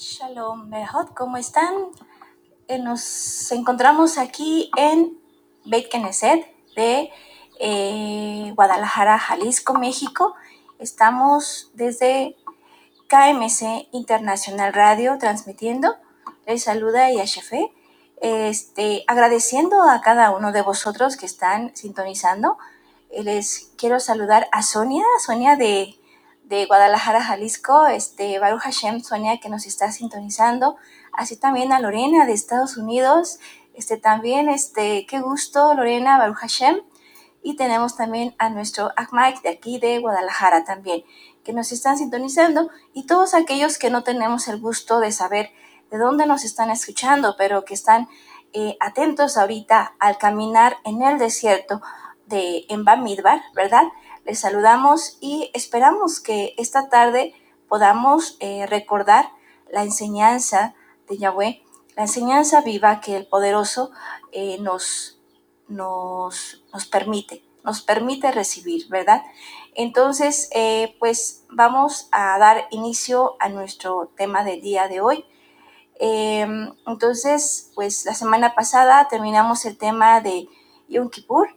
Shalom, Mejot, ¿cómo están? Eh, nos encontramos aquí en Beit Knesset de eh, Guadalajara, Jalisco, México. Estamos desde KMC Internacional Radio transmitiendo. Les saluda Yashefe. Este, agradeciendo a cada uno de vosotros que están sintonizando. Eh, les quiero saludar a Sonia, Sonia de de Guadalajara, Jalisco, este, Baruch Hashem, Sonia, que nos está sintonizando, así también a Lorena de Estados Unidos, este, también, este, qué gusto, Lorena, Baruch Hashem, y tenemos también a nuestro Ahmad de aquí de Guadalajara también, que nos están sintonizando, y todos aquellos que no tenemos el gusto de saber de dónde nos están escuchando, pero que están eh, atentos ahorita al caminar en el desierto de en Bamidbar, ¿verdad? Les saludamos y esperamos que esta tarde podamos eh, recordar la enseñanza de Yahweh, la enseñanza viva que el poderoso eh, nos, nos, nos, permite, nos permite recibir, ¿verdad? Entonces, eh, pues vamos a dar inicio a nuestro tema del día de hoy. Em, entonces, pues la semana pasada terminamos el tema de Yom Kippur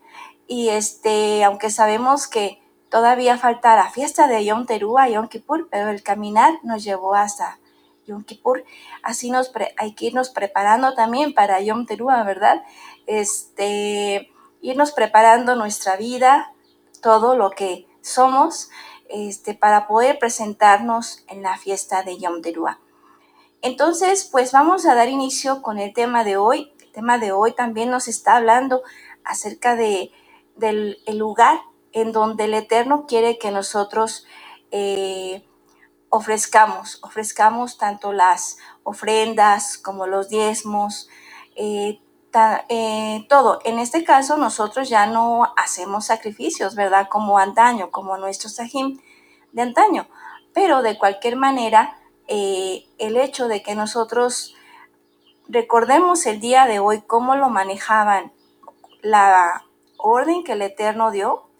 y este, aunque sabemos que Todavía falta la fiesta de Yom Teruah, Yom Kippur, pero el caminar nos llevó hasta Yom Kippur. Así nos hay que irnos preparando también para Yom Teruah, ¿verdad? Este, irnos preparando nuestra vida, todo lo que somos, este, para poder presentarnos en la fiesta de Yom Teruah. Entonces, pues vamos a dar inicio con el tema de hoy. El tema de hoy también nos está hablando acerca de, del lugar en donde el Eterno quiere que nosotros eh, ofrezcamos, ofrezcamos tanto las ofrendas como los diezmos, eh, eh, todo. En este caso nosotros ya no hacemos sacrificios, ¿verdad? Como antaño, como nuestro sahim de antaño. Pero de cualquier manera, el hecho de que nosotros recordemos el día de hoy cómo lo manejaban, la orden que el Eterno dio,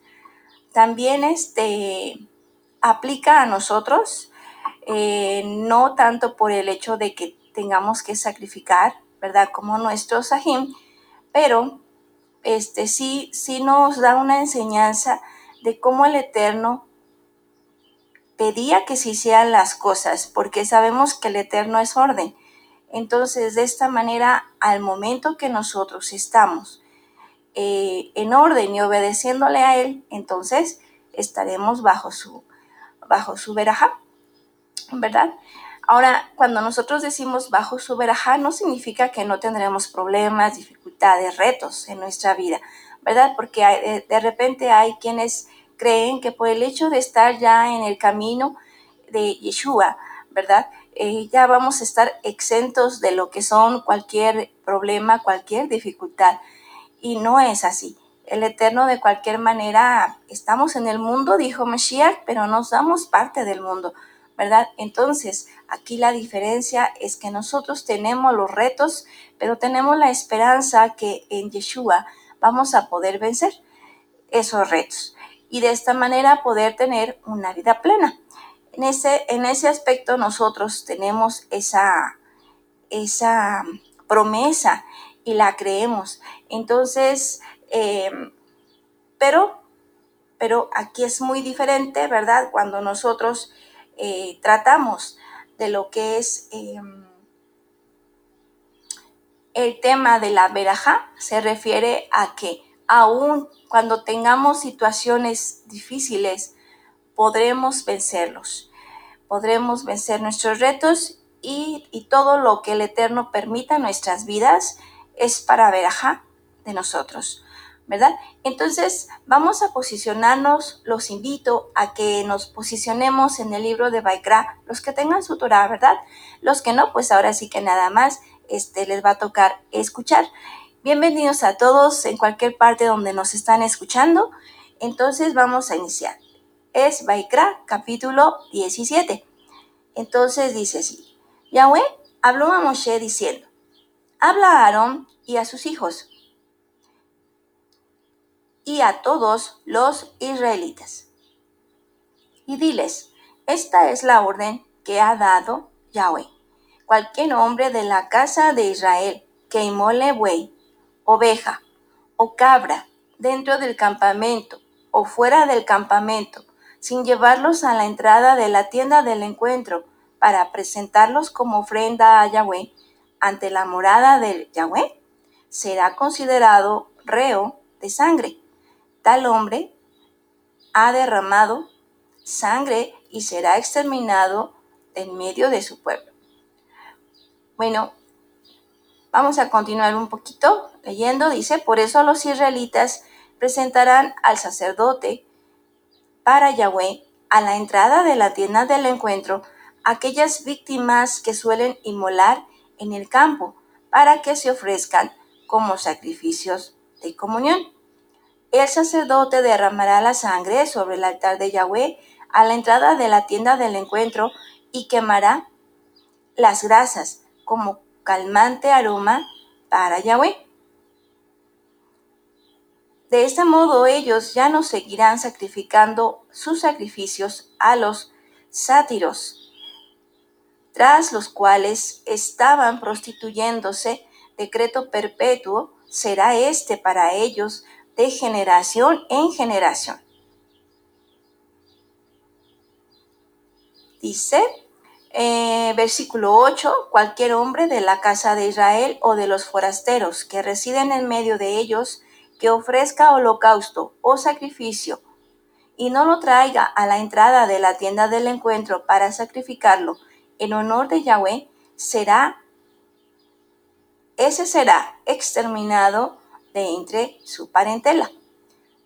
también este, aplica a nosotros, eh, no tanto por el hecho de que tengamos que sacrificar, ¿verdad? Como nuestro sahim, pero este, sí, sí nos da una enseñanza de cómo el Eterno pedía que se hicieran las cosas, porque sabemos que el Eterno es orden. Entonces, de esta manera, al momento que nosotros estamos eh, en orden y obedeciéndole a Él, entonces estaremos bajo su, bajo su veraja, ¿verdad? Ahora, cuando nosotros decimos bajo su veraja, no significa que no tendremos problemas, dificultades, retos en nuestra vida, ¿verdad? Porque de, de repente hay quienes creen que por el hecho de estar ya en el camino de Yeshua, ¿verdad? Eh, ya vamos a estar exentos de lo que son cualquier problema, cualquier dificultad. Y no es así. El Eterno de cualquier manera, estamos en el mundo, dijo Mashiach, pero no somos parte del mundo, ¿verdad? Entonces, aquí la diferencia es que nosotros tenemos los retos, pero tenemos la esperanza que en Yeshua vamos a poder vencer esos retos y de esta manera poder tener una vida plena. En ese, en ese aspecto nosotros tenemos esa, esa promesa y la creemos. Entonces, em, pero, pero aquí es muy diferente, ¿verdad? Cuando nosotros eh, tratamos de lo que es em, el tema de la veraja, se refiere a que aún cuando tengamos situaciones difíciles, podremos vencerlos. Podremos vencer nuestros retos y, y todo lo que el Eterno permita en nuestras vidas es para verajá de nosotros, ¿verdad? Entonces, vamos a posicionarnos, los invito a que nos posicionemos en el libro de Baikra, los que tengan su Torah, ¿verdad? Los que no, pues ahora sí que nada más este, les va a tocar escuchar. Bienvenidos a todos en cualquier parte donde nos están escuchando. Entonces, vamos a iniciar. Es Baikra, capítulo 17. Entonces dice así, Yahweh habló a Moshe diciendo, habla a Aarón y a sus hijos y a todos los israelitas. Y diles, esta es la orden que ha dado Yahweh. cualquier hombre de la casa de Israel que inmole buey, oveja o cabra dentro del campamento o fuera del campamento, sin llevarlos a la entrada de la tienda del encuentro para presentarlos como ofrenda a Yahweh ante la morada del Yahweh, será considerado reo de sangre. Tal hombre ha derramado sangre y será exterminado en medio de su pueblo. Bueno, vamos a continuar un poquito leyendo. Dice, por eso los israelitas presentarán al sacerdote para Yahweh a la entrada de la tienda del encuentro aquellas víctimas que suelen inmolar en el campo para que se ofrezcan como sacrificios de comunión. El sacerdote derramará la sangre sobre el altar de Yahweh a la entrada de la tienda del encuentro y quemará las grasas como calmante aroma para Yahweh. De este modo ellos ya no seguirán sacrificando sus sacrificios a los sátiros, tras los cuales estaban prostituyéndose. Decreto perpetuo será este para ellos de generación en generación. Dice, eh, versículo 8, cualquier hombre de la casa de Israel o de los forasteros que residen en medio de ellos, que ofrezca holocausto o sacrificio y no lo traiga a la entrada de la tienda del encuentro para sacrificarlo en honor de Yahweh, será, ese será exterminado de entre su parentela.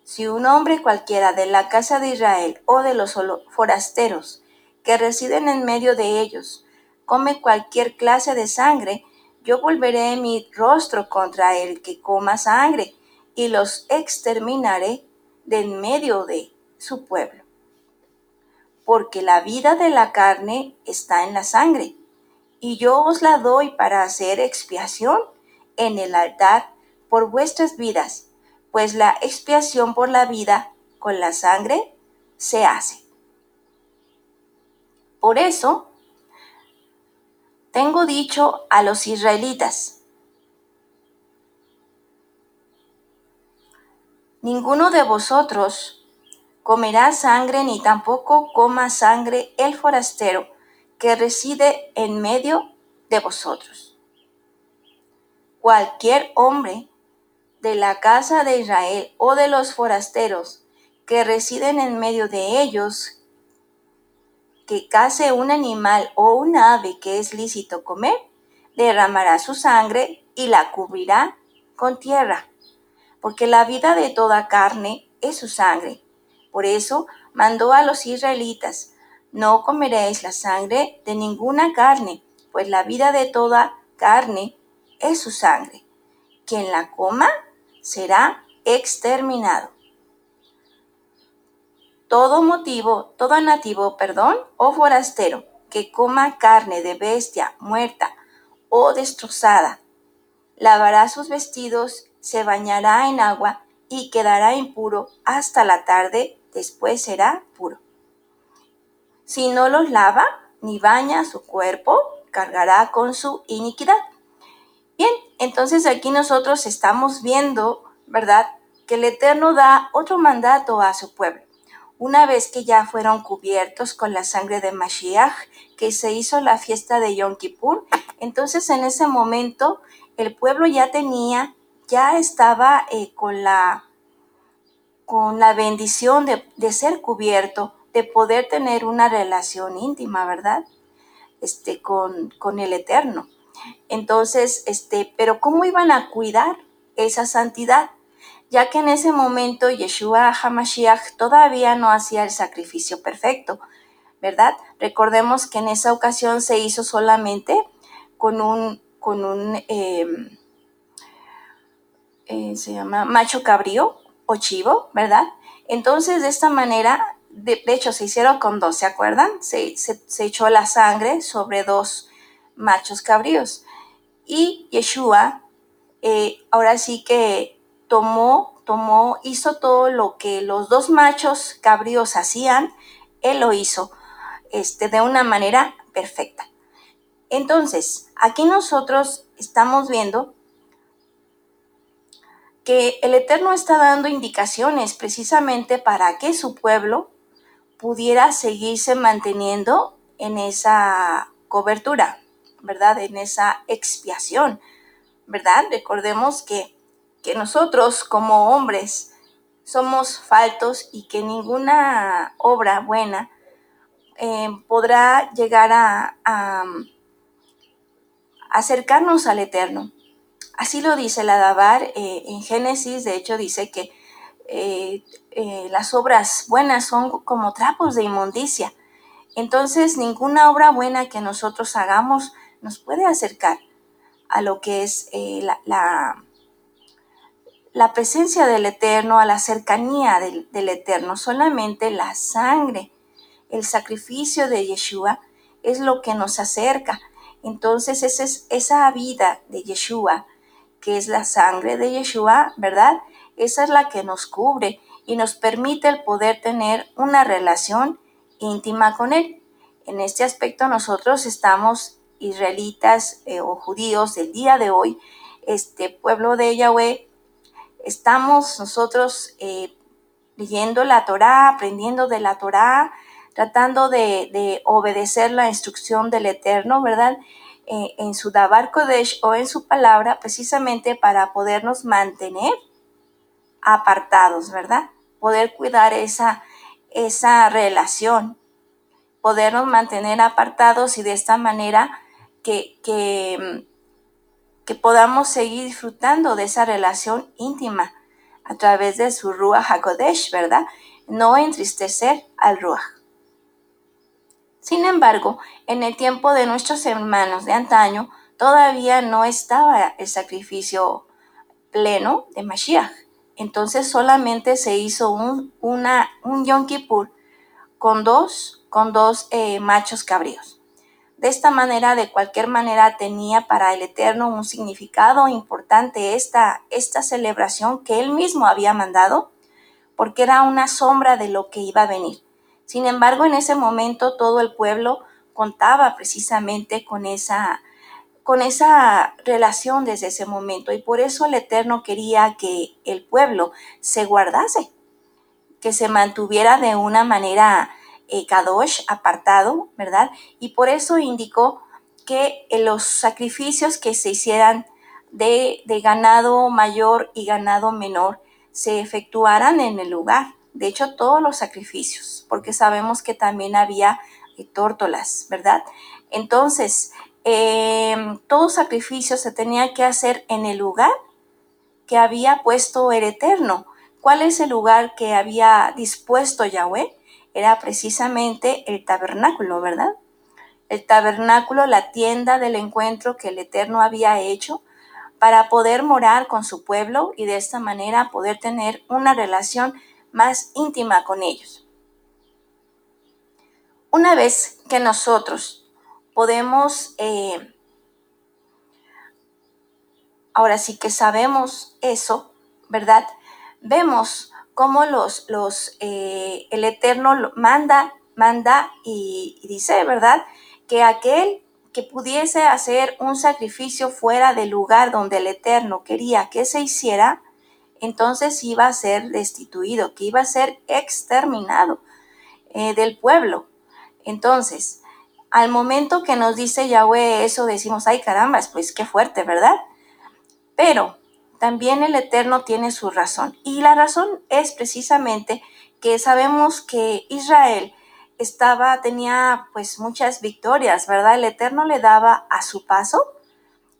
Si un hombre cualquiera de la casa de Israel o de los forasteros que residen en medio de ellos come cualquier clase de sangre, yo volveré mi rostro contra el que coma sangre y los exterminaré de en medio de su pueblo. Porque la vida de la carne está en la sangre, y yo os la doy para hacer expiación en el altar por vuestras vidas, pues la expiación por la vida con la sangre se hace. Por eso, tengo dicho a los israelitas, ninguno de vosotros comerá sangre ni tampoco coma sangre el forastero que reside en medio de vosotros. Cualquier hombre de la casa de Israel o de los forasteros que residen en medio de ellos que case un animal o un ave que es lícito comer, derramará su sangre y la cubrirá con tierra, porque la vida de toda carne es su sangre. Por eso mandó a los israelitas, no comeréis la sangre de ninguna carne, pues la vida de toda carne es su sangre. Quien la coma será exterminado todo motivo, todo nativo, perdón, o forastero que coma carne de bestia muerta o destrozada, lavará sus vestidos, se bañará en agua y quedará impuro hasta la tarde, después será puro. Si no los lava ni baña su cuerpo, cargará con su iniquidad. Bien, entonces aquí nosotros estamos viendo, ¿verdad? Que el Eterno da otro mandato a su pueblo una vez que ya fueron cubiertos con la sangre de Mashiach, que se hizo la fiesta de Yom Kippur, entonces en ese momento el pueblo ya tenía, ya estaba eh, con, la, con la bendición de, de, ser cubierto, de poder tener una relación íntima, ¿verdad? Este, con, con el Eterno. Entonces, este, pero ¿cómo iban a cuidar esa santidad? ya que en ese momento Yeshua HaMashiach todavía no hacía el sacrificio perfecto, ¿verdad? Recordemos que en esa ocasión se hizo solamente con un, con un em, eh, se llama macho cabrío o chivo, ¿verdad? Entonces, de esta manera, de, hecho, se hicieron con dos, ¿se acuerdan? Se, echó la sangre sobre dos machos cabríos. Y Yeshua, eh, ahora sí que tomó, tomó, hizo todo lo que los dos machos cabríos hacían, él lo hizo este, de una manera perfecta. Entonces, aquí nosotros estamos viendo que el Eterno está dando indicaciones precisamente para que su pueblo pudiera seguirse manteniendo en esa cobertura, ¿verdad? En esa expiación, ¿verdad? Recordemos que, que nosotros como hombres somos faltos y que ninguna obra buena eh, podrá llegar a, acercarnos al Eterno. Así lo dice la Dabar eh, en Génesis, de hecho dice que eh, las obras buenas son como trapos de inmundicia. Entonces ninguna obra buena que nosotros hagamos nos puede acercar a lo que es la, la, presencia del Eterno, a la cercanía del, del Eterno. Solamente la sangre el sacrificio de Yeshua es lo que nos acerca. Entonces esa, es, esa vida de Yeshua, que es la sangre de Yeshua, ¿verdad? Esa es la que nos cubre y nos permite el poder tener una relación íntima con Él. En este aspecto nosotros estamos israelitas eh, o judíos del día de hoy, este pueblo de Yahweh, estamos nosotros eh, leyendo la Torá, aprendiendo de la Torá, tratando de, obedecer la instrucción del Eterno, ¿verdad? Eh, en su Dabar Kodesh o en su palabra, precisamente para podernos mantener apartados, ¿verdad? Poder cuidar esa, esa relación, podernos mantener apartados y de esta manera que, que, podamos seguir disfrutando de esa relación íntima a través de su Ruach HaKodesh, ¿verdad? No entristecer al Ruach. Sin embargo, en el tiempo de nuestros hermanos de antaño, todavía no estaba el sacrificio pleno de Mashiach. Entonces solamente se hizo un, un Yom Kippur con dos, con dos eh, machos cabríos. De esta manera, de cualquier manera, tenía para el Eterno un significado importante esta, esta celebración que él mismo había mandado, porque era una sombra de lo que iba a venir. Sin embargo, en ese momento todo el pueblo contaba precisamente con esa, con esa relación desde ese momento y por eso el Eterno quería que el pueblo se guardase, que se mantuviera de una manera eh, kadosh, apartado, ¿verdad? Y por eso indicó que los sacrificios que se hicieran de, de ganado mayor y ganado menor se efectuaran en el lugar de hecho todos los sacrificios, porque sabemos que también había eh, tórtolas, ¿verdad? Entonces, em, todo sacrificio se tenía que hacer en el lugar que había puesto el Eterno. ¿Cuál es el lugar que había dispuesto Yahweh? Era precisamente el tabernáculo, ¿verdad? El tabernáculo, la tienda del encuentro que el Eterno había hecho para poder morar con su pueblo y de esta manera poder tener una relación más íntima con ellos. Una vez que nosotros podemos, eh, ahora sí que sabemos eso, ¿verdad? Vemos cómo los, los, eh, el Eterno manda, manda y, y dice, ¿verdad? Que aquel que pudiese hacer un sacrificio fuera del lugar donde el Eterno quería que se hiciera, entonces iba a ser destituido, que iba a ser exterminado eh, del pueblo. Entonces, al momento que nos dice Yahweh eso, decimos, ay caramba, pues qué fuerte, ¿verdad? Pero también el Eterno tiene su razón. Y la razón es precisamente que sabemos que Israel estaba, tenía pues muchas victorias, ¿verdad? El Eterno le daba a su paso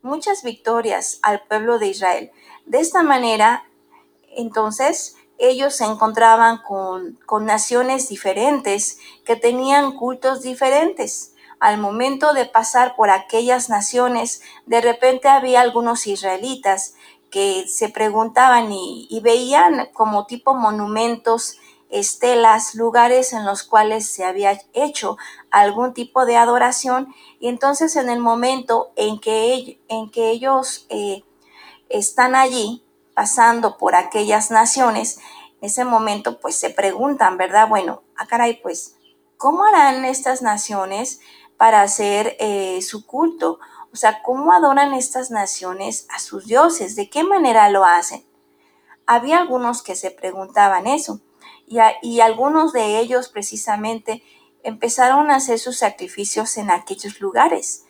muchas victorias al pueblo de Israel. De esta manera, entonces, ellos se encontraban con, naciones diferentes que tenían cultos diferentes. Al momento de pasar por aquellas naciones, de repente había algunos israelitas que se preguntaban y, y, veían como tipo monumentos, estelas, lugares en los cuales se había hecho algún tipo de adoración. Y entonces en el momento en que, en que ellos eh, están allí, pasando por aquellas naciones, en ese momento pues se preguntan, ¿verdad? Bueno, ah, caray, pues ¿cómo harán estas naciones para hacer eh, su culto? O sea, ¿cómo adoran estas naciones a sus dioses? ¿De qué manera lo hacen? Había algunos que se preguntaban eso y, y algunos de ellos precisamente empezaron a hacer sus sacrificios en aquellos lugares,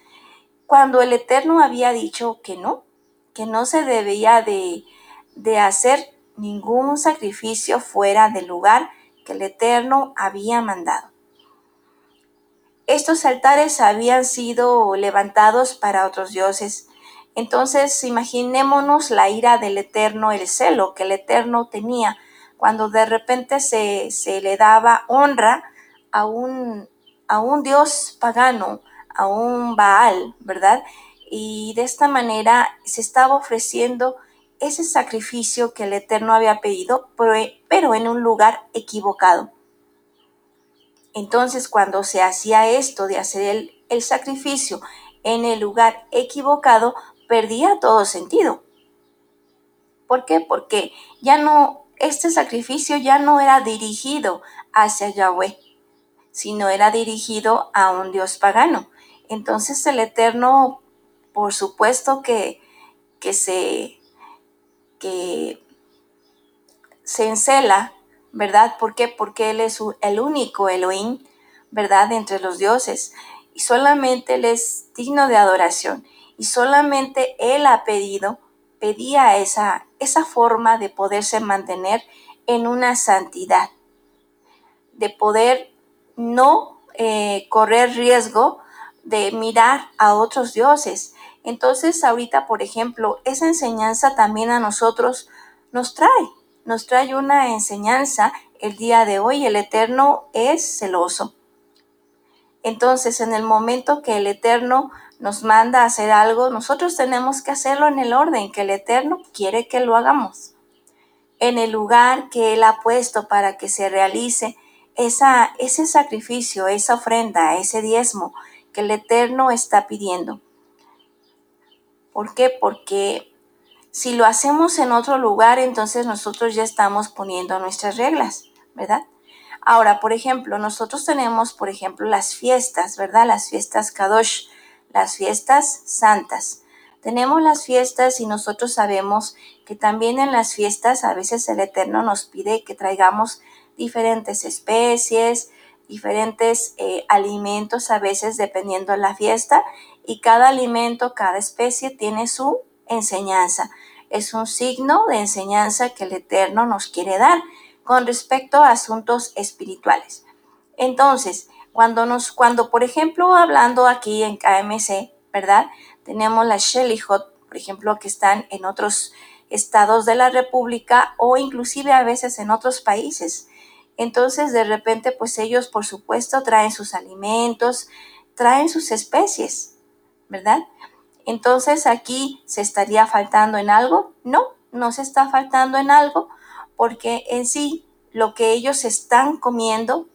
cuando el Eterno había dicho que no, que no se debía de, de hacer ningún sacrificio fuera del lugar que el Eterno había mandado. Estos altares habían sido levantados para otros dioses. Entonces imaginémonos la ira del Eterno, el celo que el Eterno tenía cuando de repente se, se le daba honra a un, a un dios pagano, a un Baal, ¿verdad? Y de esta manera se estaba ofreciendo ese sacrificio que el Eterno había pedido, pero en un lugar equivocado. Entonces, cuando se hacía esto de hacer el, el sacrificio en el lugar equivocado, perdía todo sentido. ¿Por qué? Porque ya no, este sacrificio ya no era dirigido hacia Yahweh, sino era dirigido a un dios pagano. Entonces el Eterno, por supuesto que, que se, que se encela ¿verdad? ¿Por qué? Porque Él es el único Elohim, ¿verdad? Entre los dioses. Y solamente Él es digno de adoración. Y solamente Él ha pedido, pedía esa, esa forma de poderse mantener en una santidad, de poder no eh, correr riesgo de mirar a otros dioses. Entonces, ahorita, por ejemplo, esa enseñanza también a nosotros nos trae, nos trae una enseñanza el día de hoy. El Eterno es celoso. Entonces, en el momento que el Eterno nos manda a hacer algo, nosotros tenemos que hacerlo en el orden que el Eterno quiere que lo hagamos. En el lugar que Él ha puesto para que se realice ese sacrificio, esa ofrenda, ese diezmo que el Eterno está pidiendo. ¿Por qué? Porque si lo hacemos en otro lugar, entonces nosotros ya estamos poniendo nuestras reglas, ¿verdad? Ahora, por ejemplo, nosotros tenemos, por ejemplo, las fiestas, ¿verdad? Las fiestas Kadosh, las fiestas santas. Tenemos las fiestas y nosotros sabemos que también en las fiestas a veces el Eterno nos pide que traigamos diferentes especies, diferentes eh, alimentos, a veces dependiendo de la fiesta, y cada alimento, cada especie tiene su enseñanza. Es un signo de enseñanza que el Eterno nos quiere dar con respecto a asuntos espirituales. Entonces, cuando nos, cuando por ejemplo, hablando aquí en KMC, ¿verdad? Tenemos las Hot, por ejemplo, que están en otros estados de la República o inclusive a veces en otros países. Entonces, de repente, pues ellos, por supuesto, traen sus alimentos, traen sus especies, ¿verdad? Entonces aquí se estaría faltando en algo. No, no se está faltando en algo porque en sí lo que ellos están comiendo,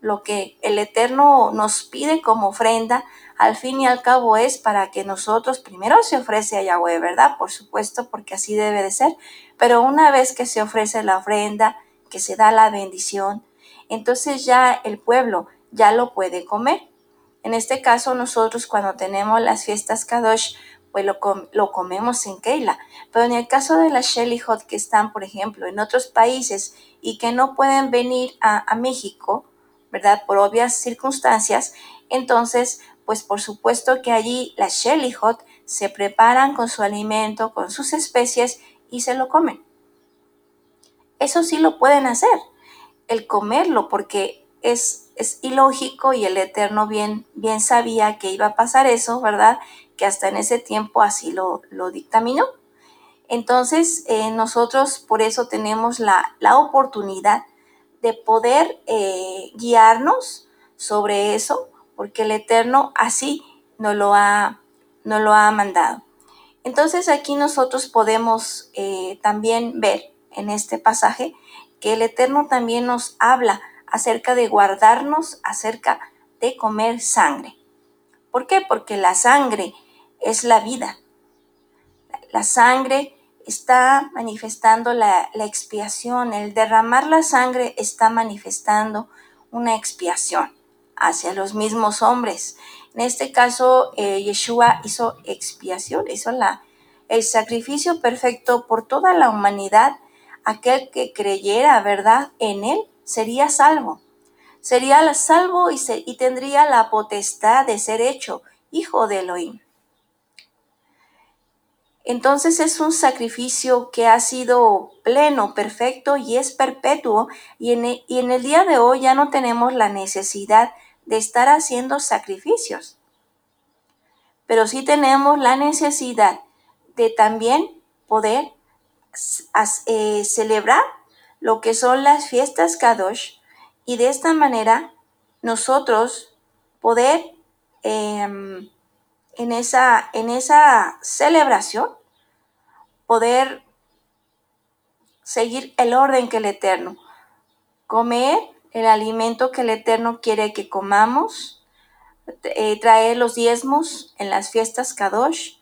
lo que el Eterno nos pide como ofrenda, al fin y al cabo es para que nosotros primero se ofrece a Yahweh, ¿verdad? Por supuesto, porque así debe de ser. Pero una vez que se ofrece la ofrenda, que se da la bendición, entonces ya el pueblo ya lo puede comer. En este caso, nosotros cuando tenemos las fiestas Kadosh, pues lo, lo comemos en Keila. Pero en el caso de las Hot que están, por ejemplo, en otros países y que no pueden venir a, a México, ¿verdad? Por obvias circunstancias, entonces, pues por supuesto que allí las Hot se preparan con su alimento, con sus especies y se lo comen. Eso sí lo pueden hacer, el comerlo, porque es es ilógico y el Eterno bien, bien sabía que iba a pasar eso, ¿verdad? Que hasta en ese tiempo así lo, lo dictaminó. Entonces, eh, nosotros por eso tenemos la, la oportunidad de poder eh, guiarnos sobre eso, porque el Eterno así nos lo ha, nos lo ha mandado. Entonces aquí nosotros podemos eh, también ver en este pasaje que el Eterno también nos habla acerca de guardarnos, acerca de comer sangre. ¿Por qué? Porque la sangre es la vida. La sangre está manifestando la, expiación, el derramar la sangre está manifestando una expiación hacia los mismos hombres. En este caso, eh, Yeshua hizo expiación, hizo la, el sacrificio perfecto por toda la humanidad. Aquel que creyera, ¿verdad?, en él sería salvo. Sería salvo y, y tendría la potestad de ser hecho hijo de Elohim. Entonces es un sacrificio que ha sido pleno, perfecto y es perpetuo y en, el, y en el día de hoy ya no tenemos la necesidad de estar haciendo sacrificios. Pero sí tenemos la necesidad de también poder eh, celebrar lo que son las fiestas Kadosh y de esta manera nosotros poder em, en, esa, en esa celebración poder seguir el orden que el Eterno, comer el alimento que el Eterno quiere que comamos, eh, traer los diezmos en las fiestas Kadosh.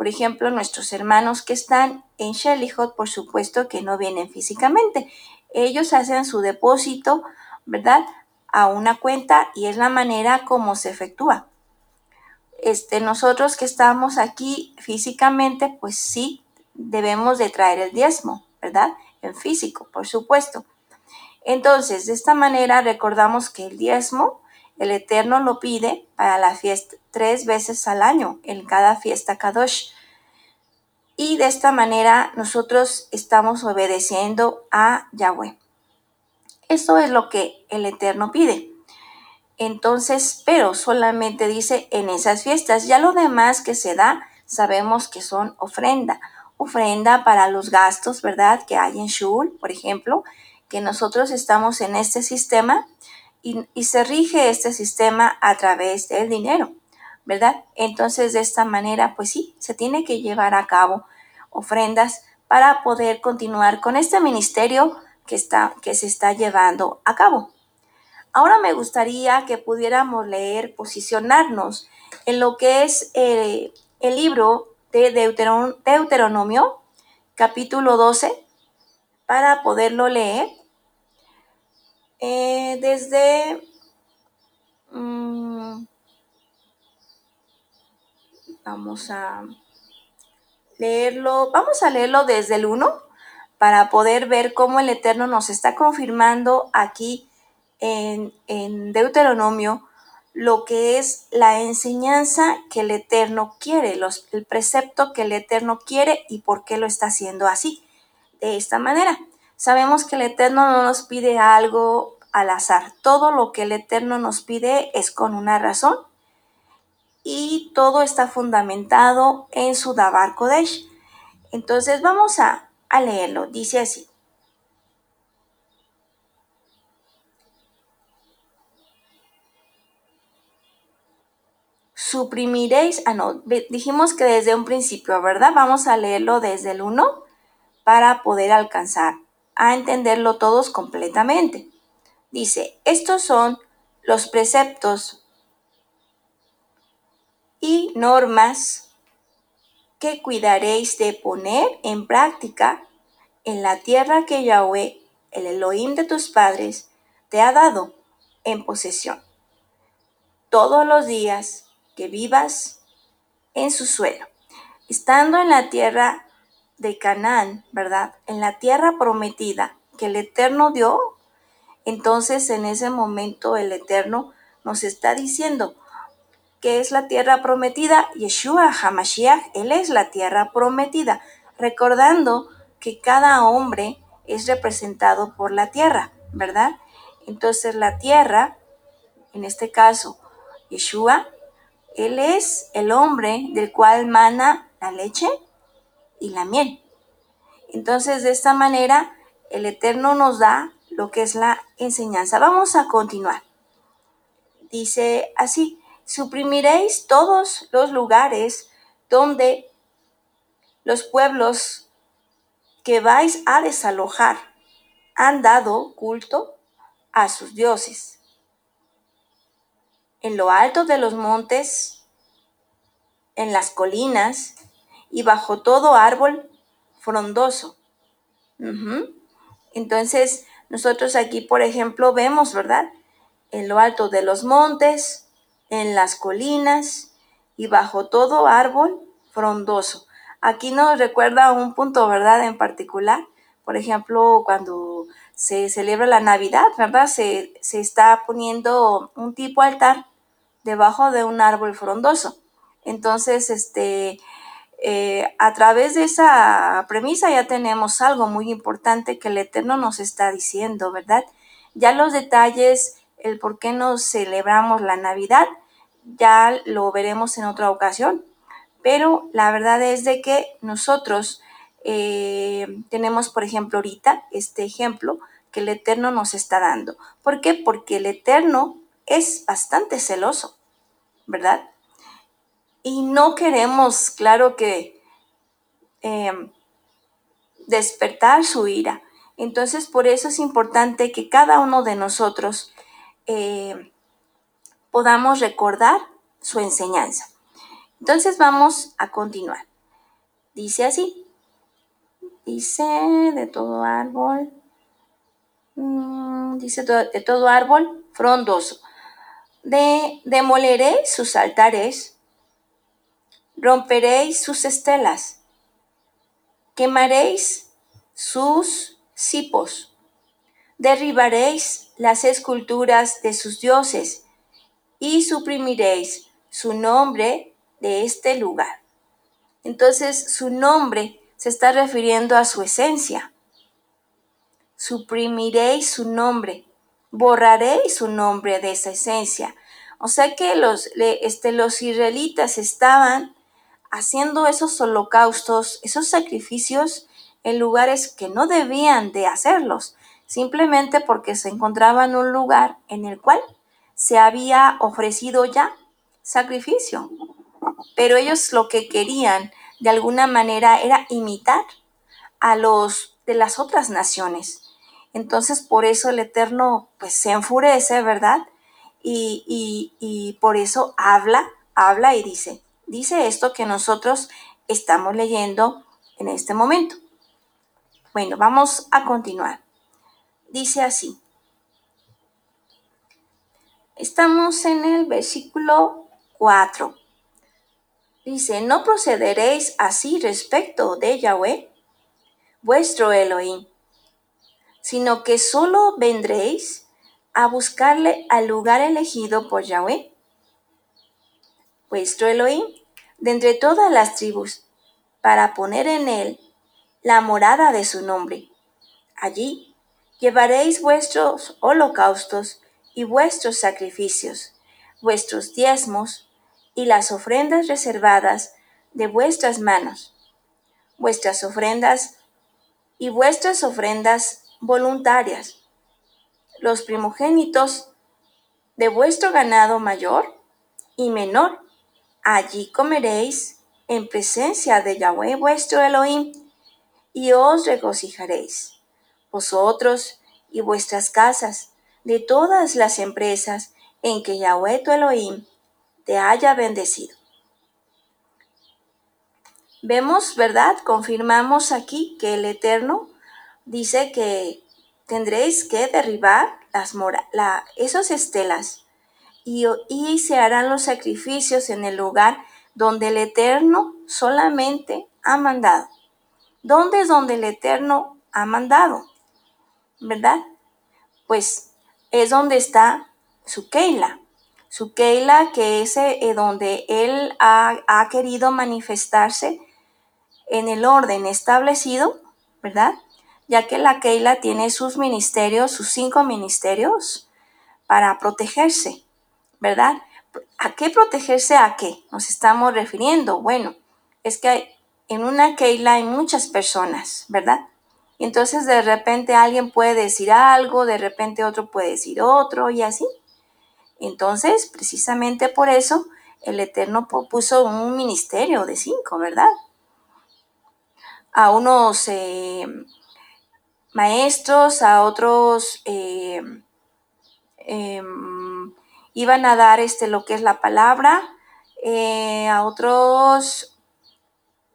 Por ejemplo, nuestros hermanos que están en Shelihot, por supuesto que no vienen físicamente. Ellos hacen su depósito, ¿verdad? A una cuenta y es la manera como se efectúa. Este, nosotros que estamos aquí físicamente, pues sí, debemos de traer el diezmo, ¿verdad? En físico, por supuesto. Entonces, de esta manera recordamos que el diezmo, el Eterno lo pide para la fiesta tres veces al año, en cada fiesta Kadosh. Y de esta manera nosotros estamos obedeciendo a Yahweh. Eso es lo que el Eterno pide. Entonces, pero solamente dice en esas fiestas. Ya lo demás que se da, sabemos que son ofrenda ofrenda para los gastos, ¿verdad? Que hay en Shul, por ejemplo, que nosotros estamos en este sistema y, se rige este sistema a través del dinero, ¿verdad? Entonces, de esta manera, pues sí, se tiene que llevar a cabo ofrendas para poder continuar con este ministerio que, está, que se está llevando a cabo. Ahora me gustaría que pudiéramos leer, posicionarnos en lo que es eh, el libro de Deuteronomio, capítulo 12, para poderlo leer. Eh, desde... Mm, vamos a leerlo, vamos a leerlo desde el 1 para poder ver cómo el Eterno nos está confirmando aquí en, en Deuteronomio lo que es la enseñanza que el Eterno quiere, los, el precepto que el Eterno quiere y por qué lo está haciendo así, de esta manera. Sabemos que el Eterno no nos pide algo al azar. Todo lo que el Eterno nos pide es con una razón y todo está fundamentado en su Dabar Kodesh. Entonces vamos a, a leerlo. Dice así. suprimiréis, ah no, dijimos que desde un principio, ¿verdad? Vamos a leerlo desde el 1 para poder alcanzar a entenderlo todos completamente. Dice, estos son los preceptos y normas que cuidaréis de poner en práctica en la tierra que Yahweh, el Elohim de tus padres, te ha dado en posesión. Todos los días que vivas en su suelo. Estando en la tierra de Canaán, ¿verdad? En la tierra prometida que el Eterno dio, entonces en ese momento el Eterno nos está diciendo que es la tierra prometida, Yeshua Hamashiach, Él es la tierra prometida, recordando que cada hombre es representado por la tierra, ¿verdad? Entonces la tierra, en este caso, Yeshua, él es el hombre del cual mana la leche y la miel. Entonces, de esta manera, el Eterno nos da lo que es la enseñanza. Vamos a continuar. Dice así, suprimiréis todos los lugares donde los pueblos que vais a desalojar han dado culto a sus dioses en lo alto de los montes, en las colinas y bajo todo árbol frondoso. Entonces, nosotros aquí, por ejemplo, vemos, ¿verdad? en lo alto de los montes, en las colinas y bajo todo árbol frondoso. Aquí nos recuerda un punto, ¿verdad? En particular, por ejemplo, cuando se celebra la Navidad, ¿verdad? Se, se está poniendo un tipo altar debajo de un árbol frondoso. Entonces, este, eh, a través de esa premisa ya tenemos algo muy importante que el Eterno nos está diciendo, ¿verdad? Ya los detalles, el por qué nos celebramos la Navidad, ya lo veremos en otra ocasión. Pero la verdad es de que nosotros eh, tenemos, por ejemplo, ahorita este ejemplo que el Eterno nos está dando. ¿Por qué? Porque el Eterno es bastante celoso, ¿verdad? Y no queremos, claro que, em, despertar su ira. Entonces, por eso es importante que cada uno de nosotros eh, podamos recordar su enseñanza. Entonces, vamos a continuar. Dice así. Dice de todo árbol. Mm, dice de todo árbol frondoso. De, demoleréis sus altares romperéis sus estelas, quemaréis sus cipos, derribaréis las esculturas de sus dioses y suprimiréis su nombre de este lugar. Entonces su nombre se está refiriendo a su esencia. Suprimiréis su nombre, borraréis su nombre de esa esencia. O sea que los, este, los israelitas estaban haciendo esos holocaustos, esos sacrificios en lugares que no debían de hacerlos, simplemente porque se encontraban en un lugar en el cual se había ofrecido ya sacrificio. Pero ellos lo que querían de alguna manera era imitar a los de las otras naciones. Entonces por eso el Eterno pues se enfurece, ¿verdad? Y, y, y por eso habla, habla y dice, dice esto que nosotros estamos leyendo en este momento. Bueno, vamos a continuar. Dice así. Estamos en el versículo 4. Dice, no procederéis así respecto de Yahweh, vuestro Elohim, sino que solo vendréis a buscarle al lugar elegido por Yahweh, vuestro Elohim, de entre todas las tribus, para poner en él la morada de su nombre. Allí llevaréis vuestros holocaustos y vuestros sacrificios, vuestros diezmos y las ofrendas reservadas de vuestras manos, vuestras ofrendas y vuestras ofrendas voluntarias, los primogénitos de vuestro ganado mayor y menor, Allí comeréis en presencia de Yahweh vuestro Elohim, y os regocijaréis, vosotros y vuestras casas, de todas las empresas en que Yahweh tu Elohim te haya bendecido. Vemos, ¿verdad? Confirmamos aquí que el Eterno dice que tendréis que derribar las la, esos estelas y, se harán los sacrificios en el lugar donde el Eterno solamente ha mandado. ¿Dónde es donde el Eterno ha mandado? ¿Verdad? Pues es donde está su Keila. Su Keila, que es eh, donde Él ha querido manifestarse en el orden establecido, ¿verdad? Ya que la Keila tiene sus ministerios, sus cinco ministerios, para protegerse. ¿Verdad? ¿A qué protegerse a qué nos estamos refiriendo? Bueno, es que en una Keila hay muchas personas, ¿verdad? Y entonces de repente alguien puede decir algo, de repente otro puede decir otro y así. Entonces, precisamente por eso, el Eterno puso un ministerio de cinco, ¿verdad? A unos eh, maestros, a otros eh, em, iban a dar este, lo que es la palabra, eh, a otros,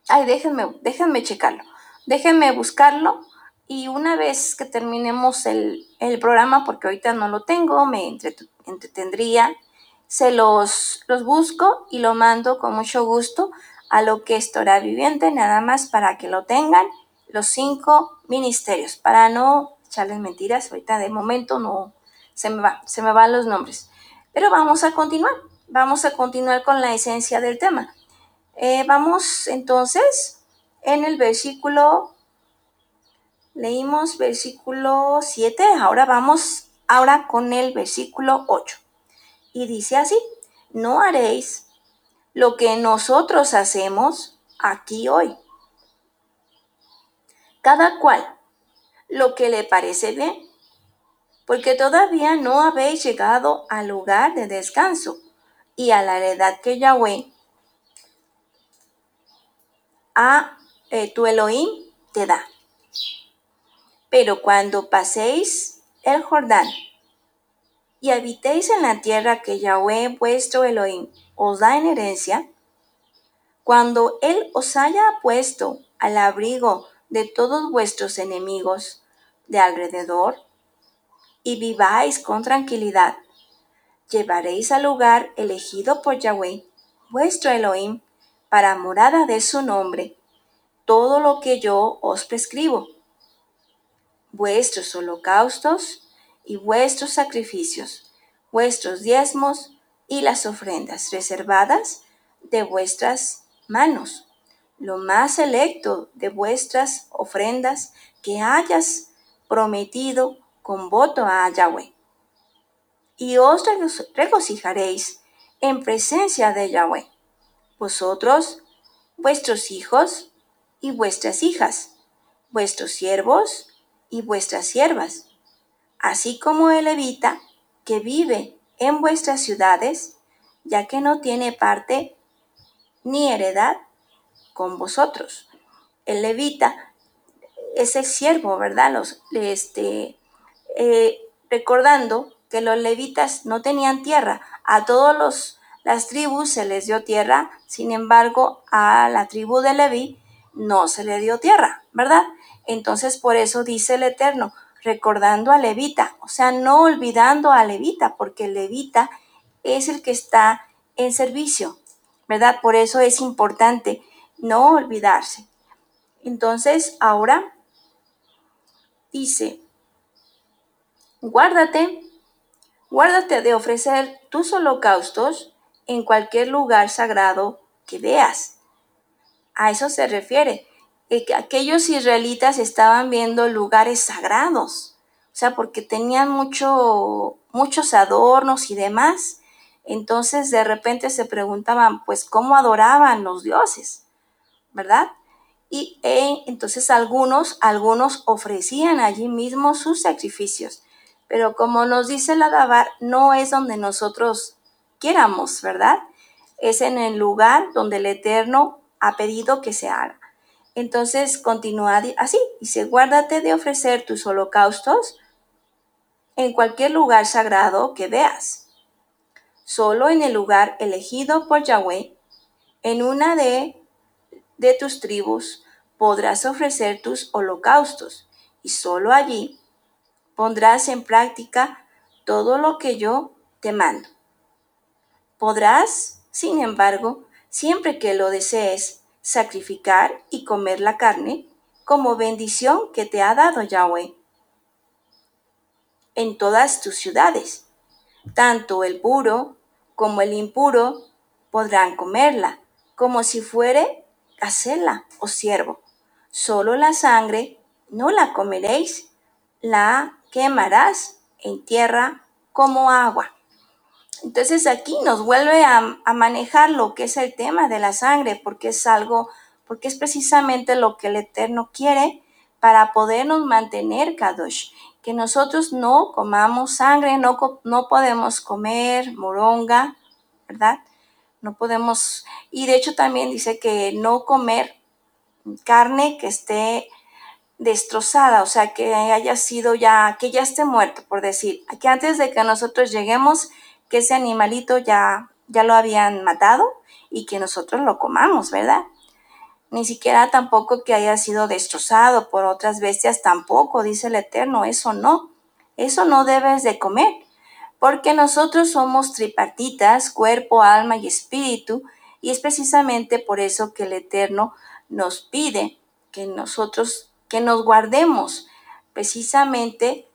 ay, déjenme, déjenme checarlo, déjenme buscarlo Y una vez que terminemos el, programa, porque ahorita no lo tengo, me entretendría, se los, los busco y lo mando con mucho gusto a lo que es Torah Viviente, nada más para que lo tengan, los cinco ministerios, para no echarles mentiras, ahorita de momento no se me va, se me van los nombres. Pero vamos a continuar, vamos a continuar con la esencia del tema. Eh, vamos entonces en el versículo Leímos versículo 7, ahora vamos ahora con el versículo 8. Y dice así, no haréis lo que nosotros hacemos aquí hoy. Cada cual lo que le parece bien, porque todavía no habéis llegado al lugar de descanso y a la heredad que Yahweh a eh, tu Elohim te da. Pero cuando paséis el Jordán y habitéis en la tierra que Yahweh vuestro Elohim os da en herencia, cuando Él os haya puesto al abrigo de todos vuestros enemigos de alrededor, y viváis con tranquilidad, llevaréis al lugar elegido por Yahweh, vuestro Elohim, para morada de su nombre, todo lo que yo os prescribo vuestros holocaustos y vuestros sacrificios, vuestros diezmos y las ofrendas reservadas de vuestras manos, lo más selecto de vuestras ofrendas que hayas prometido con voto a Yahweh. Y os regocijaréis en presencia de Yahweh, vosotros, vuestros hijos y vuestras hijas, vuestros siervos y vuestras siervas, así como el levita que vive en vuestras ciudades, ya que no tiene parte ni heredad con vosotros. El levita es el siervo, ¿verdad? Los, este, eh, recordando que los levitas no tenían tierra, a todos las tribus se les dio tierra, sin embargo, a la tribu de Leví no se le dio tierra, ¿verdad? Entonces por eso dice el Eterno, recordando a Levita, o sea, no olvidando a Levita, porque Levita es el que está en servicio, ¿verdad? Por eso es importante no olvidarse. Entonces ahora dice, guárdate, guárdate de ofrecer tus holocaustos en cualquier lugar sagrado que veas. A eso se refiere aquellos israelitas estaban viendo lugares sagrados, o sea, porque tenían mucho, muchos adornos y demás. Entonces de repente se preguntaban, pues, ¿cómo adoraban los dioses? ¿Verdad? Y eh, entonces algunos, algunos ofrecían allí mismo sus sacrificios. Pero como nos dice la Dabar, no es donde nosotros quieramos, ¿verdad? Es en el lugar donde el Eterno ha pedido que se haga. Entonces continúa así, dice, guárdate de ofrecer tus holocaustos en cualquier lugar sagrado que veas, solo en el lugar elegido por Yahweh, en una de, de tus tribus podrás ofrecer tus holocaustos, y solo allí pondrás en práctica todo lo que yo te mando. Podrás, sin embargo, siempre que lo desees, sacrificar y comer la carne como bendición que te ha dado Yahweh. En todas tus ciudades, tanto el puro como el impuro podrán comerla, como si fuere gacela o siervo. Solo la sangre no la comeréis, la quemarás en tierra como agua. Entonces aquí nos vuelve a, manejar lo que es el tema de la sangre, porque es algo, porque es precisamente lo que el Eterno quiere para podernos mantener Kadosh. Que nosotros no comamos sangre, no, no podemos comer moronga, ¿verdad? No podemos, y de hecho también dice que no comer carne que esté destrozada, o sea, que haya sido ya, que ya esté muerto, por decir, que antes de que nosotros lleguemos, que ese animalito ya, ya lo habían matado y que nosotros lo comamos, ¿verdad? ni siquiera tampoco que haya sido destrozado por otras bestias, tampoco, dice el Eterno, eso no, eso no debes de comer, porque nosotros somos tripartitas, cuerpo, alma y espíritu, y es precisamente por eso que el Eterno nos pide que nosotros, que nos guardemos precisamente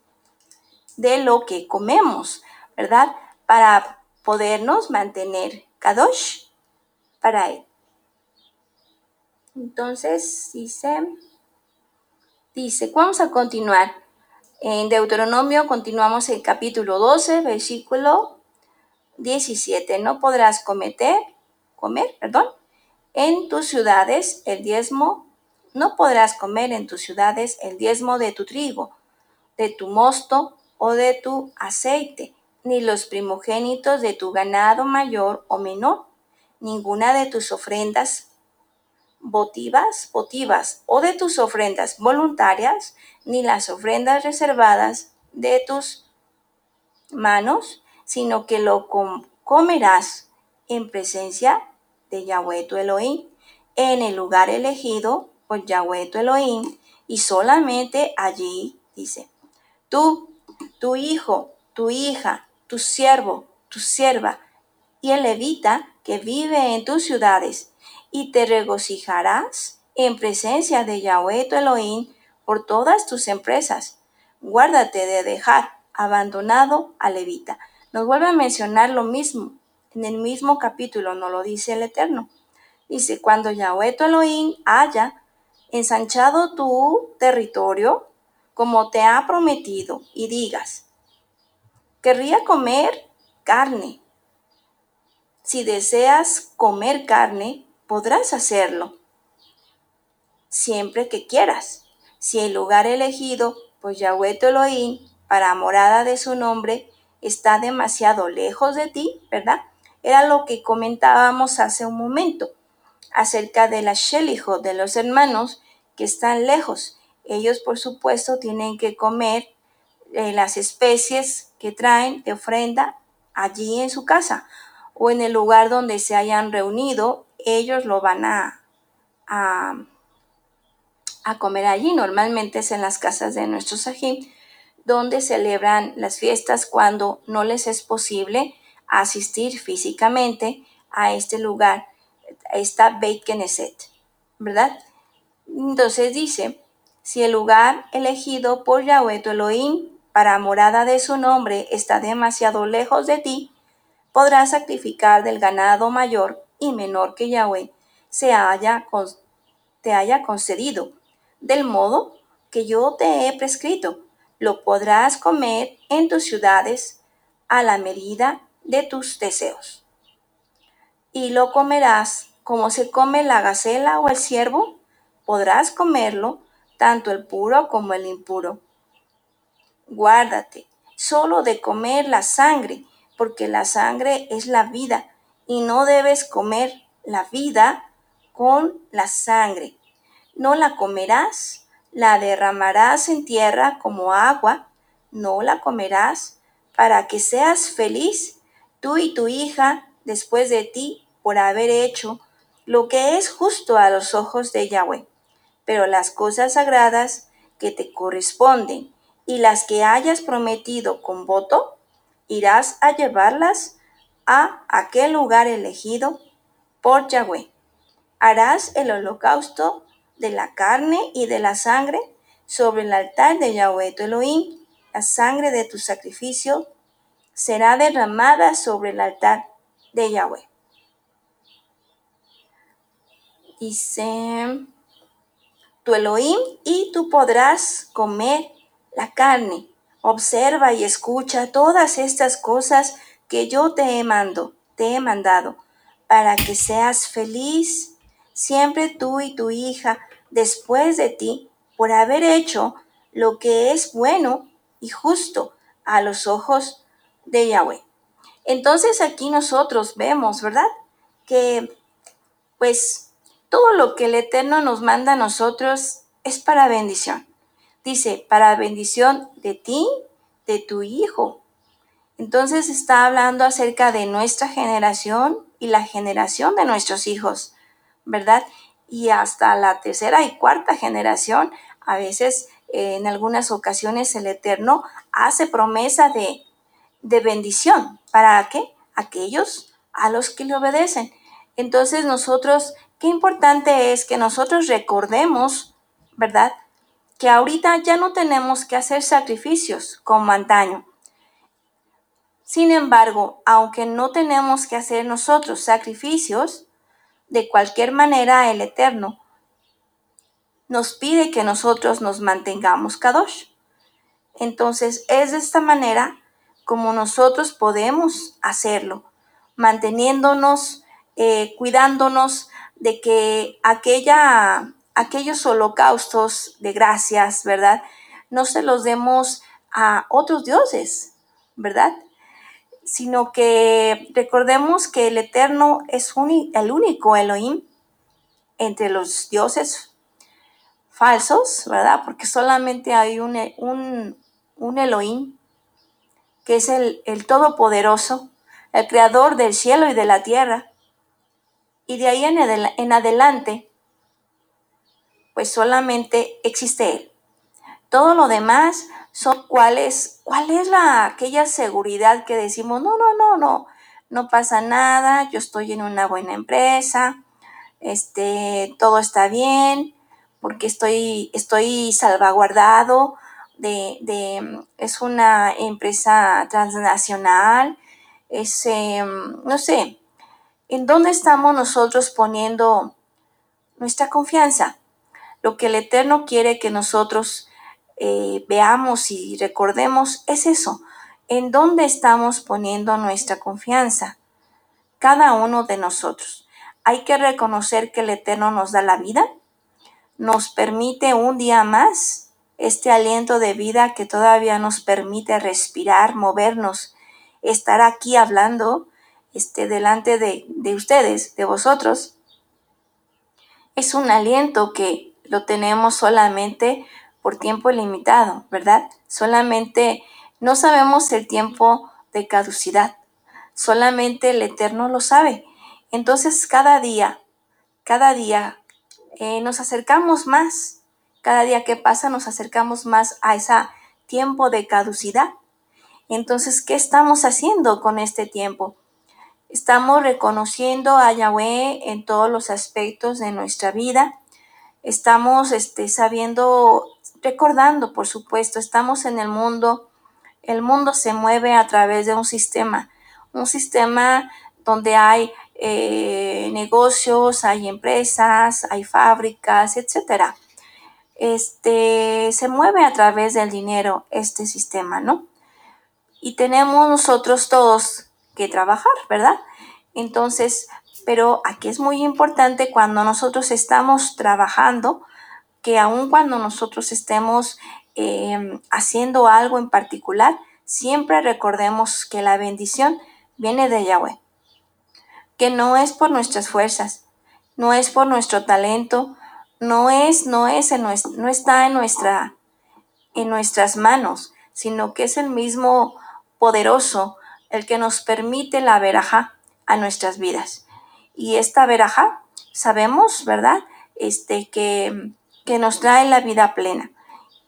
de lo que comemos, ¿verdad? Para podernos mantener kadosh para él. Entonces dice, dice, vamos a continuar. En Deuteronomio continuamos el capítulo 12, versículo 17. No podrás cometer, comer, perdón, en tus ciudades el diezmo, no podrás comer en tus ciudades el diezmo de tu trigo, de tu mosto o de tu aceite, ni los primogénitos de tu ganado mayor o menor, ninguna de tus ofrendas votivas, votivas o de tus ofrendas voluntarias, ni las ofrendas reservadas de tus manos, sino que lo comerás en presencia de Yahweh tu Elohim, en el lugar elegido Yahweh tu Elohim, y solamente allí, dice, tú, tu hijo, tu hija, tu siervo, tu sierva, y el levita que vive en tus ciudades, y te regocijarás en presencia de Yahweh tu Elohim por todas tus empresas. Guárdate de dejar abandonado a Levita. Nos vuelve a mencionar lo mismo. En el mismo capítulo nos lo dice el Eterno. Dice, cuando Yahweh tu Elohim haya ensanchado tu territorio, como te ha prometido, y digas, querría comer carne. Si deseas comer carne, podrás hacerlo siempre que quieras. Si el lugar elegido pues Yahweh Elohim para morada de su nombre está demasiado lejos de ti, ¿verdad? Era lo que comentábamos hace un momento acerca de la Shelijo, de los hermanos que están lejos. Ellos, por supuesto, tienen que comer eh, las especies que traen de ofrenda allí en su casa o en el lugar donde se hayan reunido ellos lo van a, a, comer allí. Normalmente es en las casas de nuestros sahim, donde celebran las fiestas cuando no les es posible asistir físicamente a este lugar, a esta Beit Knesset, ¿verdad? Entonces dice, si el lugar elegido por Yahweh tu Elohim para morada de su nombre está demasiado lejos de ti, podrás sacrificar del ganado mayor y menor que Yahweh se haya, te haya concedido, del modo que yo te he prescrito. Lo podrás comer en tus ciudades a la medida de tus deseos. Y lo comerás como se come la gacela o el ciervo, podrás comerlo tanto el puro como el impuro. Guárdate solo de comer la sangre, porque la sangre es la vida y no debes comer la vida con la sangre. No la comerás, la derramarás en tierra como agua, no la comerás, para que seas feliz tú y tu hija después de ti por haber hecho lo que es justo a los ojos de Yahweh. Pero las cosas sagradas que te corresponden y las que hayas prometido con voto, irás a llevarlas a aquel lugar elegido por Yahweh. Harás el holocausto de la carne y de la sangre sobre el altar de Yahweh tu Elohim. La sangre de tu sacrificio será derramada sobre el altar de Yahweh. Dice tu Elohim y tú podrás comer la carne. Observa y escucha todas estas cosas que yo te he mando, te he mandado, para que seas feliz siempre tú y tu hija después de ti por haber hecho lo que es bueno y justo a los ojos de Yahweh. Entonces aquí nosotros vemos, ¿verdad? Que pues todo lo que el Eterno nos manda a nosotros es para bendición. Dice, para bendición de ti, de tu hijo entonces está hablando acerca de nuestra generación y la generación de nuestros hijos, ¿verdad? y hasta la tercera y cuarta generación, a veces en algunas ocasiones el Eterno hace promesa de, de bendición. ¿Para qué? Aquellos a los que le obedecen. Entonces nosotros, qué importante es que nosotros recordemos, ¿verdad? Que ahorita ya no tenemos que hacer sacrificios como antaño. Sin embargo, aunque no tenemos que hacer nosotros sacrificios, de cualquier manera el Eterno nos pide que nosotros nos mantengamos Kadosh. Entonces es de esta manera como nosotros podemos hacerlo, manteniéndonos, eh, cuidándonos de que aquella, aquellos holocaustos de gracias, ¿verdad? No se los demos a otros dioses, ¿verdad? sino que recordemos que el Eterno es el único Elohim entre los dioses falsos, ¿verdad? Porque solamente hay un, un, Elohim, que es el, el Todopoderoso, el Creador del cielo y de la tierra. Y de ahí en, adelante, pues solamente existe Él. Todo lo demás son cuáles, cuál es la, aquella seguridad que decimos, no, no, no, no, no pasa nada, yo estoy en una buena empresa, este, todo está bien, porque estoy, estoy salvaguardado de, de es una empresa transnacional, es, em, no sé, ¿en dónde estamos nosotros poniendo nuestra confianza? Lo que el Eterno quiere que nosotros eh, veamos y recordemos es eso, en dónde estamos poniendo nuestra confianza, cada uno de nosotros. Hay que reconocer que el Eterno nos da la vida, nos permite un día más este aliento de vida que todavía nos permite respirar, movernos, estar aquí hablando este, delante de, de ustedes, de vosotros. Es un aliento que lo tenemos solamente por tiempo limitado, ¿verdad? Solamente no sabemos el tiempo de caducidad, solamente el Eterno lo sabe. Entonces cada día, cada día eh, nos acercamos más, cada día que pasa nos acercamos más a ese tiempo de caducidad. Entonces, ¿qué estamos haciendo con este tiempo? Estamos reconociendo a Yahweh en todos los aspectos de nuestra vida. Estamos este, sabiendo recordando, por supuesto, estamos en el mundo, el mundo se mueve a través de un sistema, un sistema donde hay eh, negocios, hay empresas, hay fábricas, etcétera. Este se mueve a través del dinero este sistema, ¿no? Y tenemos nosotros todos trabajar, ¿verdad? Entonces, pero aquí es muy importante cuando nosotros estamos trabajando, que aun cuando nosotros estemos em, haciendo algo en particular, siempre recordemos que la bendición viene de Yahweh, que no es por nuestras fuerzas, no es por nuestro talento, no es, no es, en no está en nuestra, en nuestras manos, sino que es el mismo poderoso el que nos permite la veraja a nuestras vidas. Y esta veraja, sabemos, ¿verdad? Este que que nos trae la vida plena.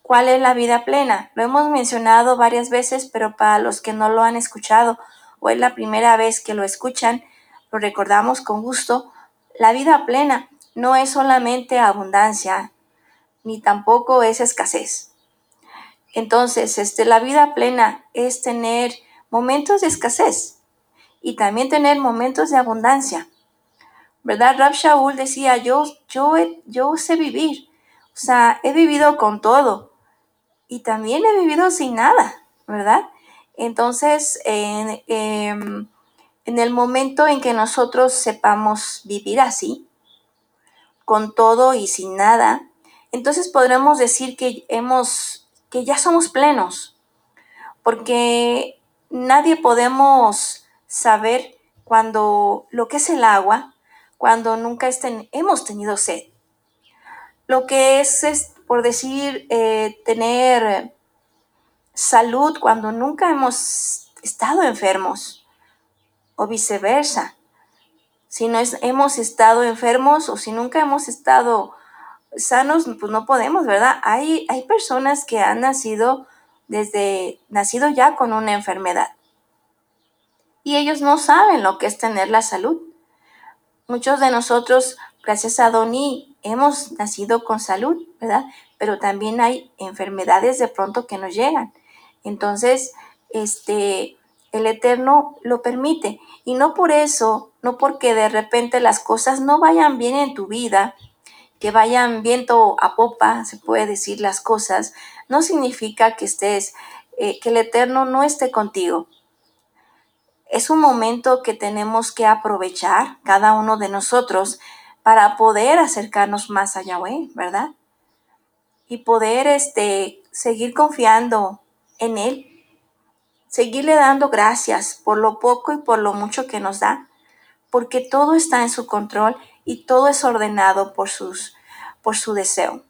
¿Cuál es la vida plena? Lo hemos mencionado varias veces, pero para los que no lo han escuchado o es la primera vez que lo escuchan, lo recordamos con gusto. La vida plena no es solamente abundancia, ni tampoco es escasez. Entonces, este, la vida plena es tener momentos de escasez y también tener momentos de abundancia. ¿Verdad? Rab Shaul decía, yo, yo, yo sé vivir, o sea, he vivido con todo y también he vivido sin nada, ¿verdad? Entonces, en, em, en el momento en que nosotros sepamos vivir así, con todo y sin nada, entonces podremos decir que hemos, que ya somos plenos, porque nadie podemos saber cuando lo que es el agua, cuando nunca hemos tenido sed lo que es, por decir, eh, tener salud cuando nunca hemos estado enfermos o viceversa. Si no hemos estado enfermos o si nunca hemos estado sanos, pues no podemos, ¿verdad? Hay, hay personas que han nacido desde, nacido ya con una enfermedad. Y ellos no saben lo que es tener la salud. Muchos de nosotros, gracias a Doni, hemos nacido con salud, ¿verdad? Pero también hay enfermedades de pronto que nos llegan. Entonces, este, el Eterno lo permite. Y no por eso, no porque de repente las cosas no vayan bien en tu vida, que vayan viento a popa, se puede decir las cosas, no significa que estés, eh, que el Eterno no esté contigo. Es un momento que tenemos que aprovechar cada uno de nosotros para poder acercarnos más a Yahweh, ¿verdad? Y poder este, seguir confiando en Él seguirle dando gracias por lo poco y por lo mucho que nos da, porque todo está en su control y todo es ordenado por, sus, por su deseo.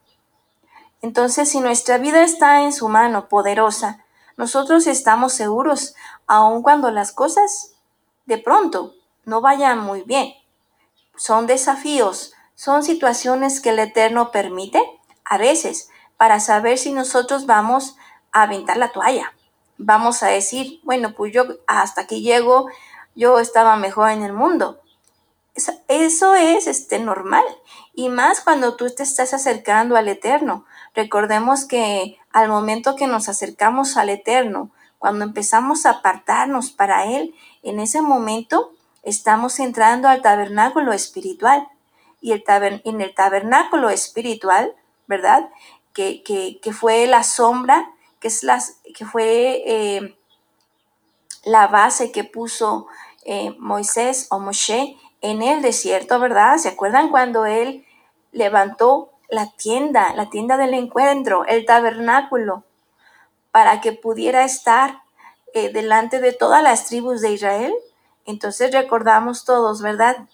Entonces, si nuestra vida está en su mano poderosa, nosotros estamos seguros, aun cuando las cosas de pronto no vayan muy bien. Son desafíos, son situaciones que el Eterno permite a veces para saber si nosotros vamos a aventar la toalla vamos a decir, bueno, pues yo hasta aquí llego, yo estaba mejor en el mundo. Eso es este, normal. Y más cuando tú te estás acercando al Eterno. Recordemos que al momento que nos acercamos al Eterno, cuando empezamos a apartarnos para Él, en ese momento estamos entrando al tabernáculo espiritual. Y el en el tabernáculo espiritual, ¿verdad? Que, que, que fue la sombra que, es las, que fue eh, la base que puso eh, Moisés o Moshe en el desierto, ¿verdad? ¿Se acuerdan cuando él levantó la tienda, la tienda del encuentro, el tabernáculo, para que pudiera estar eh, delante de todas las tribus de Israel? Entonces recordamos todos, ¿verdad?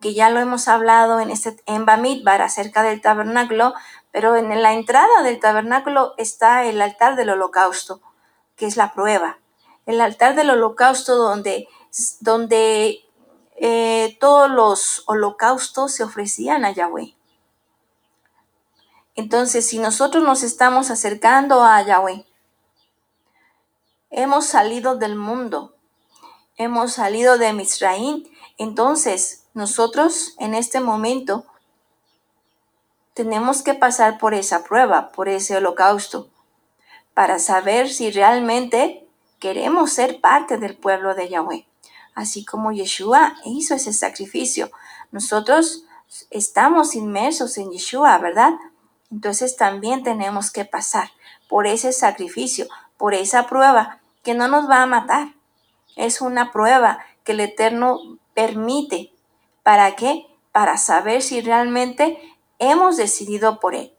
Que ya lo hemos hablado en, este, en Bamidbar acerca del tabernáculo, pero en la entrada del tabernáculo está el altar del holocausto, que es la prueba. El altar del holocausto donde, donde eh, todos los holocaustos se ofrecían a Yahweh. Entonces, si nosotros nos estamos acercando a Yahweh, hemos salido del mundo, hemos salido de Misraín, entonces nosotros en este momento tenemos que pasar por esa prueba, por ese holocausto, para saber si realmente queremos ser parte del pueblo de Yahweh. Así como Yeshua hizo ese sacrificio. Nosotros estamos inmersos en Yeshua, ¿verdad? Entonces también tenemos que pasar por ese sacrificio, por esa prueba que no nos va a matar. Es una prueba que el Eterno permite. ¿Para qué? Para saber si realmente hemos decidido por Él.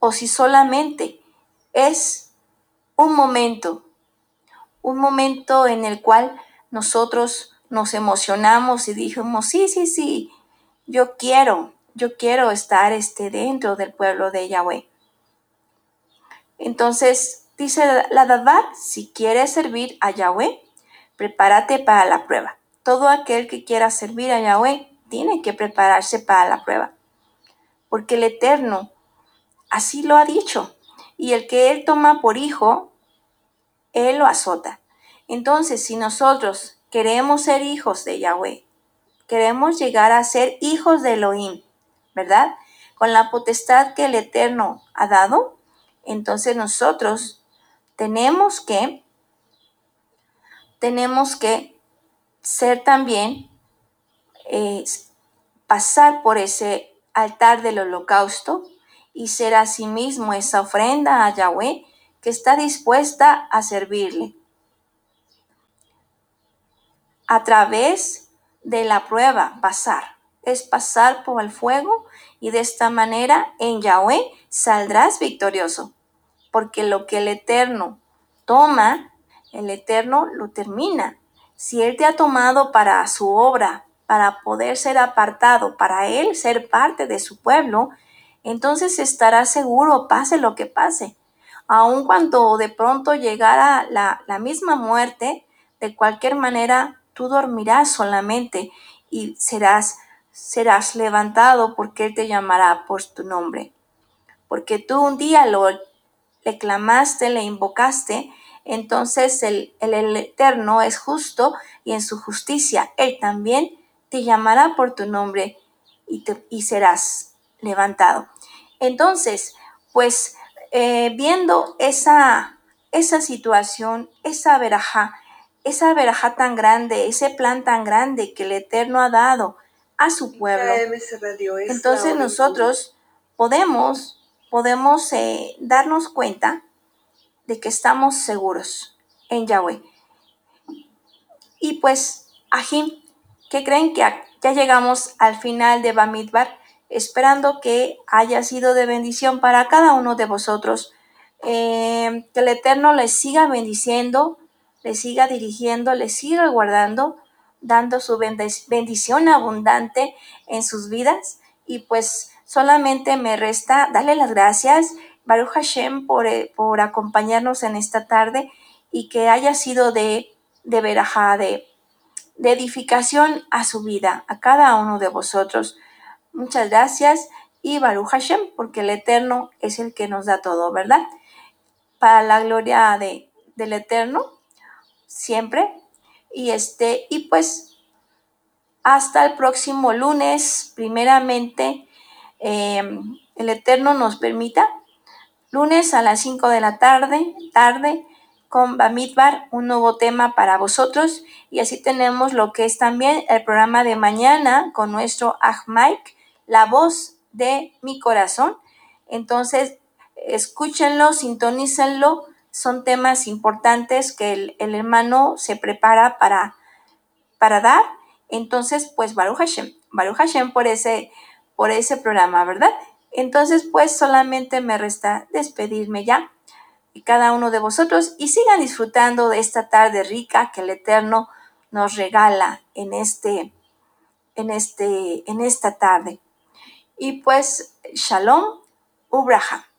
O si solamente es un momento, un momento en el cual nosotros nos emocionamos y dijimos, sí, sí, sí, yo quiero, yo quiero estar este, dentro del pueblo de Yahweh. Entonces, dice la Davad, si quieres servir a Yahweh, prepárate para la prueba. Todo aquel que quiera servir a Yahweh tiene que prepararse para la prueba porque el Eterno así lo ha dicho. Y el que Él toma por hijo, Él lo azota. Entonces, si nosotros queremos ser hijos de Yahweh, queremos llegar a ser hijos de Elohim, ¿verdad? Con la potestad que el Eterno ha dado, entonces nosotros tenemos que, tenemos que ser también, eh, pasar por ese altar del holocausto y ser asimismo esa ofrenda a Yahweh que está dispuesta a servirle. A través de la prueba, pasar. Es pasar por el fuego y de esta manera en Yahweh saldrás victorioso. Porque lo que el Eterno toma, el Eterno lo termina. Si Él te ha tomado para su obra, para poder ser apartado, para él ser parte de su pueblo, entonces estará seguro, pase lo que pase. Aun cuando de pronto llegara la, la misma muerte, de cualquier manera tú dormirás solamente y serás, serás levantado porque Él te llamará por tu nombre. Porque tú un día lo le clamaste, le invocaste, entonces el, el, Eterno es justo y en su justicia Él también te llamará por tu nombre y, te, y serás levantado. Entonces, pues eh, viendo esa, esa situación, esa veraja, esa veraja tan grande, ese plan tan grande que el Eterno ha dado a su pueblo. Entonces nosotros podemos, podemos eh, darnos cuenta de que estamos seguros en Yahweh. Y pues, Ajim, que creen que ya llegamos al final de Bamidbar, esperando que haya sido de bendición para cada uno de vosotros. Eh, que el Eterno les siga bendiciendo, les siga dirigiendo, les siga guardando, dando su bendición abundante en sus vidas. Y pues solamente me resta darle las gracias, Baruch Hashem, por, eh, por acompañarnos en esta tarde y que haya sido de, de verajá, de, edificación a su vida, a cada uno de vosotros. Muchas gracias y Baruch Hashem, porque el Eterno es el que nos da todo, ¿verdad? Para la gloria de, del Eterno, siempre. Y este, y pues hasta el próximo lunes, primeramente, em, el Eterno nos permita, lunes a las 5 de la tarde, tarde, con Bamidbar, un nuevo tema para vosotros. Y así tenemos lo que es también el programa de mañana con nuestro Ahmaik, la voz de mi corazón. Entonces, escúchenlo, sintonícenlo. Son temas importantes que el, hermano se prepara para, para dar. Entonces, pues Baruch Hashem, Baruch Hashem por ese, por ese programa, ¿verdad? Entonces, pues solamente me resta despedirme ya y cada uno de vosotros y sigan disfrutando de esta tarde rica que el Eterno nos regala en este en este en esta tarde. Y pues Shalom Ubraha.